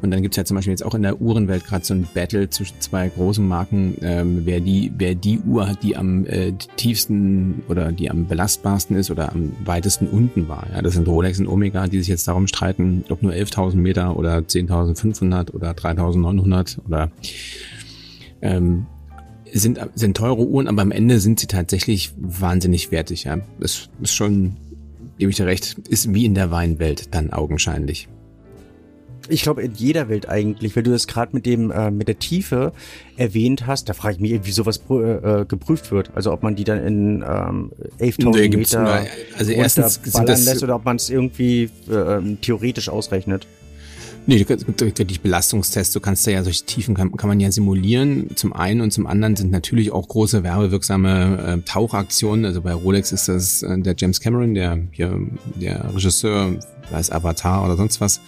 und dann gibt's ja zum Beispiel jetzt auch in der Uhrenwelt gerade so ein Battle zwischen zwei großen Marken, ähm, wer die, wer die Uhr hat, die am äh, tiefsten oder die am belastbarsten ist oder am weitesten unten war. Ja, das sind Rolex und Omega, die sich jetzt darum streiten, ob nur 11.000 Meter oder 10.500 oder 3.900 oder ähm, sind, sind teure Uhren, aber am Ende sind sie tatsächlich wahnsinnig wertig. Ja, das ist schon, gebe ich dir recht, ist wie in der Weinwelt dann augenscheinlich. Ich glaube, in jeder Welt eigentlich, wenn du das gerade mit dem äh, mit der Tiefe erwähnt hast, da frage ich mich, wie sowas äh, geprüft wird. Also ob man die dann in ähm, 11.000 nee, Meter nur, also erstens sind das, lässt oder ob man es irgendwie äh, theoretisch ausrechnet. Nee, die Belastungstests, du kannst da ja solche Tiefen kann, kann man ja simulieren. Zum einen und zum anderen sind natürlich auch große werbewirksame äh, Tauchaktionen. Also bei Rolex ist das äh, der James Cameron, der hier der Regisseur, weiß Avatar oder sonst was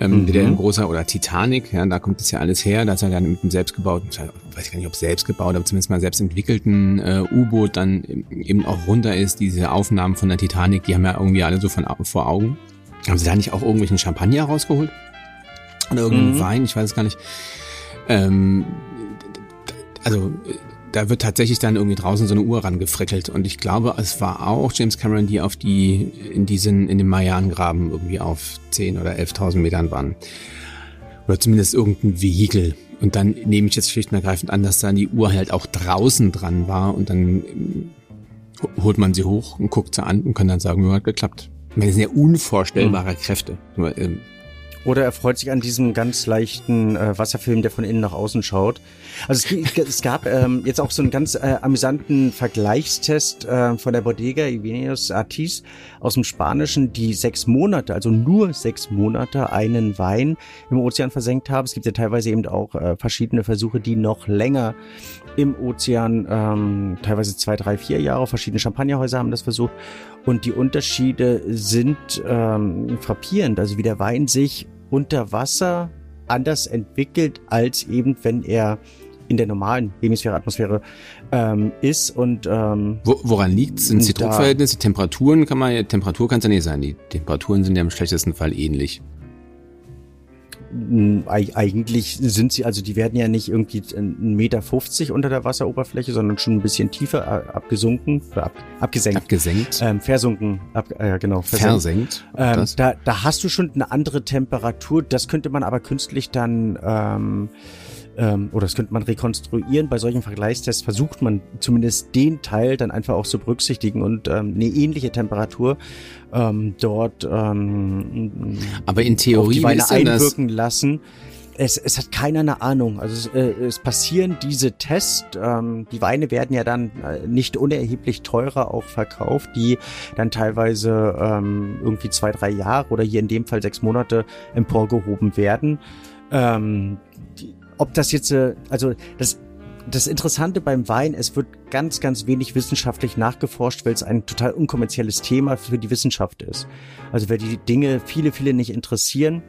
ähm, mhm. der ein großer oder Titanic, ja, da kommt das ja alles her. Da ist er dann mit einem selbstgebauten, weiß ich gar nicht, ob selbst gebaut, aber zumindest mal selbst entwickelten äh, U-Boot dann eben auch runter ist. Diese Aufnahmen von der Titanic, die haben ja irgendwie alle so von vor Augen. Haben sie da nicht auch irgendwelchen Champagner rausgeholt? Oder irgendeinen mhm. Wein? Ich weiß es gar nicht. Ähm, also da wird tatsächlich dann irgendwie draußen so eine Uhr rangefrickelt. Und ich glaube, es war auch James Cameron, die auf die, in diesen, in dem Marianengraben irgendwie auf 10 oder 11.000 Metern waren. Oder zumindest irgendein Vehikel. Und dann nehme ich jetzt schlicht und ergreifend an, dass dann die Uhr halt auch draußen dran war und dann ähm, holt man sie hoch und guckt sie an und kann dann sagen, ja, hat geklappt. Ich meine, das sind ja unvorstellbare mhm. Kräfte. Ähm, oder er freut sich an diesem ganz leichten äh, Wasserfilm, der von innen nach außen schaut. Also es, es gab ähm, jetzt auch so einen ganz äh, amüsanten Vergleichstest äh, von der Bodega Ivenius Artis aus dem Spanischen, die sechs Monate, also nur sechs Monate einen Wein im Ozean versenkt haben. Es gibt ja teilweise eben auch äh, verschiedene Versuche, die noch länger im Ozean, ähm, teilweise zwei, drei, vier Jahre, verschiedene Champagnerhäuser haben das versucht. Und die Unterschiede sind ähm, frappierend. Also wie der Wein sich unter Wasser anders entwickelt, als eben wenn er in der normalen Hemisphäre, Atmosphäre ähm, ist und ähm, Wo, woran liegt Sind die Druckverhältnisse, Temperaturen kann man ja, Temperatur kann es ja nicht sein. Die Temperaturen sind ja im schlechtesten Fall ähnlich. Eigentlich sind sie, also die werden ja nicht irgendwie einen Meter fünfzig unter der Wasseroberfläche, sondern schon ein bisschen tiefer abgesunken, ab, abgesenkt. Abgesenkt. Ähm, versunken, ab, äh, genau. Versenkt. Ähm, da, da hast du schon eine andere Temperatur. Das könnte man aber künstlich dann ähm, ähm, oder das könnte man rekonstruieren. Bei solchen Vergleichstests versucht man zumindest den Teil dann einfach auch zu berücksichtigen und ähm, eine ähnliche Temperatur ähm, dort ähm, aber in Theorie auf die Weine einwirken lassen. Es, es hat keiner eine Ahnung. Also es, äh, es passieren diese Tests. Ähm, die Weine werden ja dann äh, nicht unerheblich teurer auch verkauft, die dann teilweise ähm, irgendwie zwei, drei Jahre oder hier in dem Fall sechs Monate emporgehoben werden. Ähm, ob das jetzt, äh, also das, das Interessante beim Wein, es wird ganz, ganz wenig wissenschaftlich nachgeforscht, weil es ein total unkommerzielles Thema für die Wissenschaft ist. Also weil die Dinge viele, viele nicht interessieren,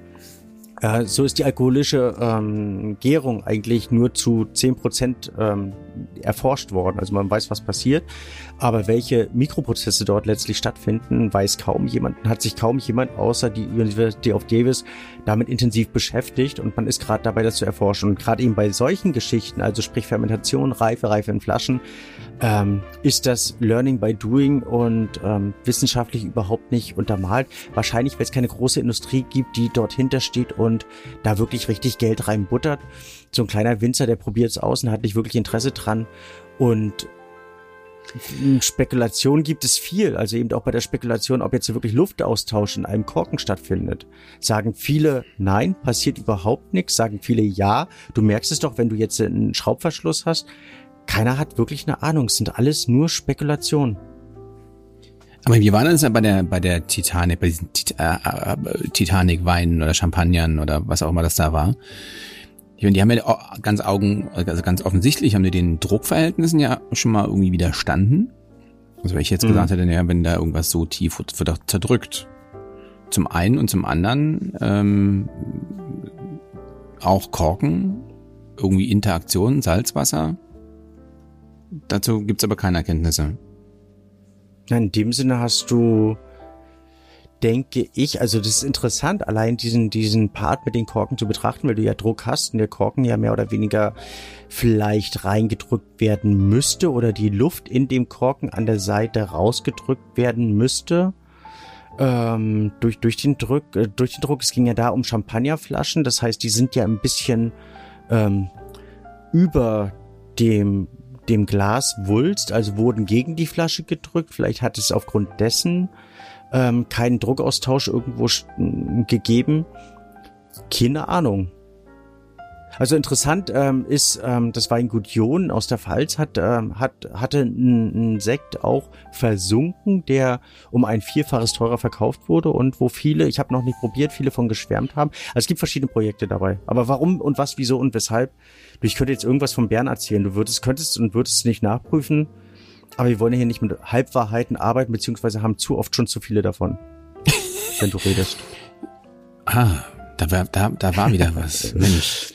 äh, so ist die alkoholische ähm, Gärung eigentlich nur zu zehn Prozent ähm, erforscht worden. Also man weiß, was passiert, aber welche Mikroprozesse dort letztlich stattfinden, weiß kaum jemand, hat sich kaum jemand außer die University of Davis damit intensiv beschäftigt und man ist gerade dabei, das zu erforschen. Und gerade eben bei solchen Geschichten, also sprich Fermentation, Reife, Reife in Flaschen, ähm, ist das Learning by Doing und ähm, wissenschaftlich überhaupt nicht untermalt. Wahrscheinlich, weil es keine große Industrie gibt, die dort hintersteht und da wirklich richtig Geld reinbuttert. So ein kleiner Winzer, der probiert es aus und hat nicht wirklich Interesse dran. Und Spekulation gibt es viel, also eben auch bei der Spekulation, ob jetzt wirklich Luftaustausch in einem Korken stattfindet. Sagen viele, nein, passiert überhaupt nichts, sagen viele, ja. Du merkst es doch, wenn du jetzt einen Schraubverschluss hast, keiner hat wirklich eine Ahnung. Es sind alles nur Spekulationen. Aber wie war das ja bei der, bei der Titanic, bei diesen Tit äh, äh, Titanic-Weinen oder Champagnern oder was auch immer das da war? Ich meine, die haben ja ganz Augen, also ganz offensichtlich haben die den Druckverhältnissen ja schon mal irgendwie widerstanden. Also wenn ich jetzt mhm. gesagt hätte, naja, wenn da irgendwas so tief wird, wird auch zerdrückt. zum einen und zum anderen ähm, auch Korken, irgendwie Interaktion, Salzwasser. Dazu gibt's aber keine Erkenntnisse. In dem Sinne hast du denke ich, also das ist interessant, allein diesen, diesen Part mit den Korken zu betrachten, weil du ja Druck hast und der Korken ja mehr oder weniger vielleicht reingedrückt werden müsste oder die Luft in dem Korken an der Seite rausgedrückt werden müsste. Ähm, durch, durch den Druck, äh, durch den Druck, es ging ja da um Champagnerflaschen, das heißt, die sind ja ein bisschen ähm, über dem dem Glas Wulst, also wurden gegen die Flasche gedrückt. Vielleicht hat es aufgrund dessen ähm, keinen Druckaustausch irgendwo gegeben. Keine Ahnung. Also interessant ähm, ist, ähm, das Weingut Jon aus der Pfalz hat, ähm, hat, hatte einen Sekt auch versunken, der um ein Vierfaches teurer verkauft wurde und wo viele, ich habe noch nicht probiert, viele von geschwärmt haben. Also es gibt verschiedene Projekte dabei. Aber warum und was, wieso und weshalb? Ich könnte jetzt irgendwas vom Bären erzählen. Du würdest, könntest und würdest nicht nachprüfen. Aber wir wollen hier nicht mit Halbwahrheiten arbeiten, beziehungsweise haben zu oft schon zu viele davon, wenn du redest. Ah, da war, da, da war wieder was. Mensch.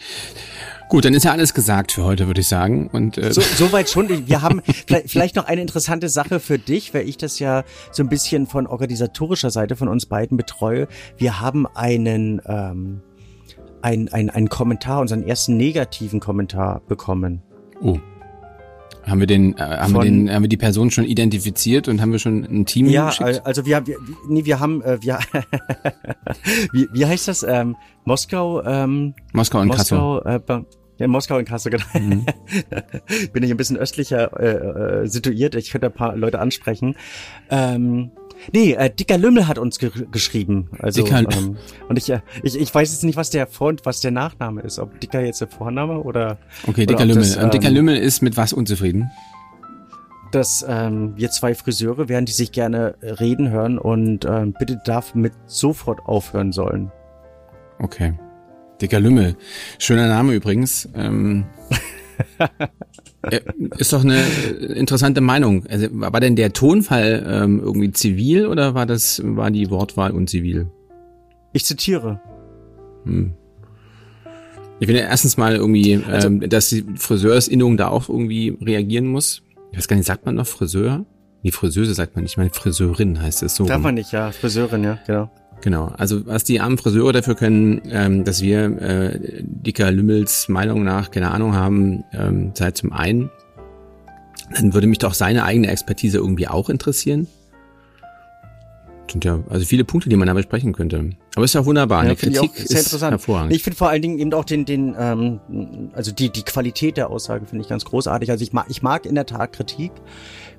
Gut, dann ist ja alles gesagt für heute, würde ich sagen. Und äh so, soweit schon. Wir haben vielleicht, noch eine interessante Sache für dich, weil ich das ja so ein bisschen von organisatorischer Seite von uns beiden betreue. Wir haben einen ähm, ein, ein, einen Kommentar, unseren ersten negativen Kommentar bekommen. Oh. Haben wir den, äh, haben Von, wir den, haben wir die Person schon identifiziert und haben wir schon ein Team ja, geschickt? Ja, also wir, wir, nee, wir haben, äh, wir, wie, wie heißt das? Ähm, Moskau, ähm, Moskau und Moskau, Kassel. Äh, ja, Moskau in Kassel, genau. Mhm. Bin ich ein bisschen östlicher äh, äh, situiert. Ich könnte ein paar Leute ansprechen. Ähm, Nee, äh, Dicker Lümmel hat uns ge geschrieben. Also, Dicker ähm, und ich, äh, ich, ich weiß jetzt nicht, was der Vor- und was der Nachname ist. Ob Dicker jetzt der Vorname oder. Okay, Dicker Lümmel. Das, ähm, Dicker Lümmel ist mit was unzufrieden? Dass ähm, wir zwei Friseure wären, die sich gerne reden hören und ähm, bitte damit sofort aufhören sollen. Okay. Dicker Lümmel. Schöner Name übrigens. Ähm, ist doch eine interessante Meinung. Also, war denn der Tonfall ähm, irgendwie zivil oder war das, war die Wortwahl unzivil? Ich zitiere. Hm. Ich finde erstens mal irgendwie, also, ähm, dass die Friseursinnung da auch irgendwie reagieren muss. Ich weiß gar nicht, sagt man noch Friseur? Die Friseuse sagt man nicht, ich meine Friseurin heißt es so. Darf man nicht, ja, Friseurin, ja, genau. Genau, also was die armen Friseure dafür können, ähm, dass wir äh, dicker Lümmels Meinung nach keine Ahnung haben, ähm, sei zum einen, dann würde mich doch seine eigene Expertise irgendwie auch interessieren. Sind ja also viele Punkte, die man da besprechen könnte. Aber ist ja wunderbar. Ja, Eine Kritik ist interessant. hervorragend. Ich finde vor allen Dingen eben auch den, den, ähm, also die die Qualität der Aussage finde ich ganz großartig. Also ich mag, ich mag in der Tat Kritik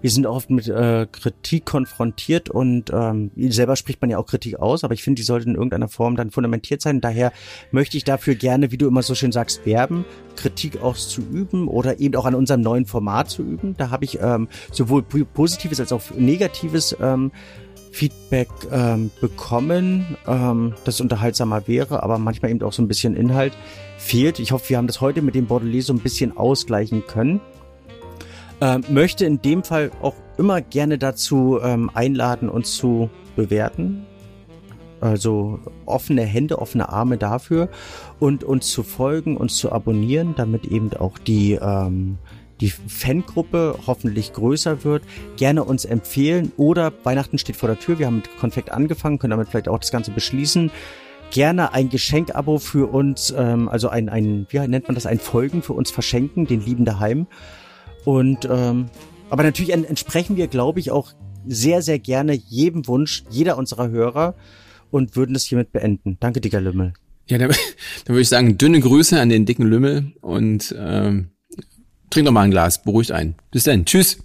wir sind oft mit äh, Kritik konfrontiert und ähm, selber spricht man ja auch Kritik aus, aber ich finde, die sollte in irgendeiner Form dann fundamentiert sein. Daher möchte ich dafür gerne, wie du immer so schön sagst, werben, Kritik auszuüben oder eben auch an unserem neuen Format zu üben. Da habe ich ähm, sowohl positives als auch negatives ähm, Feedback ähm, bekommen, ähm, das unterhaltsamer wäre, aber manchmal eben auch so ein bisschen Inhalt fehlt. Ich hoffe, wir haben das heute mit dem Bordelais so ein bisschen ausgleichen können. Ähm, möchte in dem Fall auch immer gerne dazu ähm, einladen, uns zu bewerten. Also offene Hände, offene Arme dafür und uns zu folgen, uns zu abonnieren, damit eben auch die ähm, die Fangruppe hoffentlich größer wird, gerne uns empfehlen oder Weihnachten steht vor der Tür, wir haben mit Konfekt angefangen, können damit vielleicht auch das Ganze beschließen. Gerne ein Geschenkabo für uns, ähm, also ein, ein, wie nennt man das, ein Folgen für uns verschenken, den lieben daheim. Und ähm, aber natürlich entsprechen wir, glaube ich, auch sehr, sehr gerne jedem Wunsch jeder unserer Hörer und würden das hiermit beenden. Danke, dicker Lümmel. Ja, dann, dann würde ich sagen, dünne Grüße an den dicken Lümmel und ähm, trink noch mal ein Glas, beruhigt ein. Bis dann. Tschüss.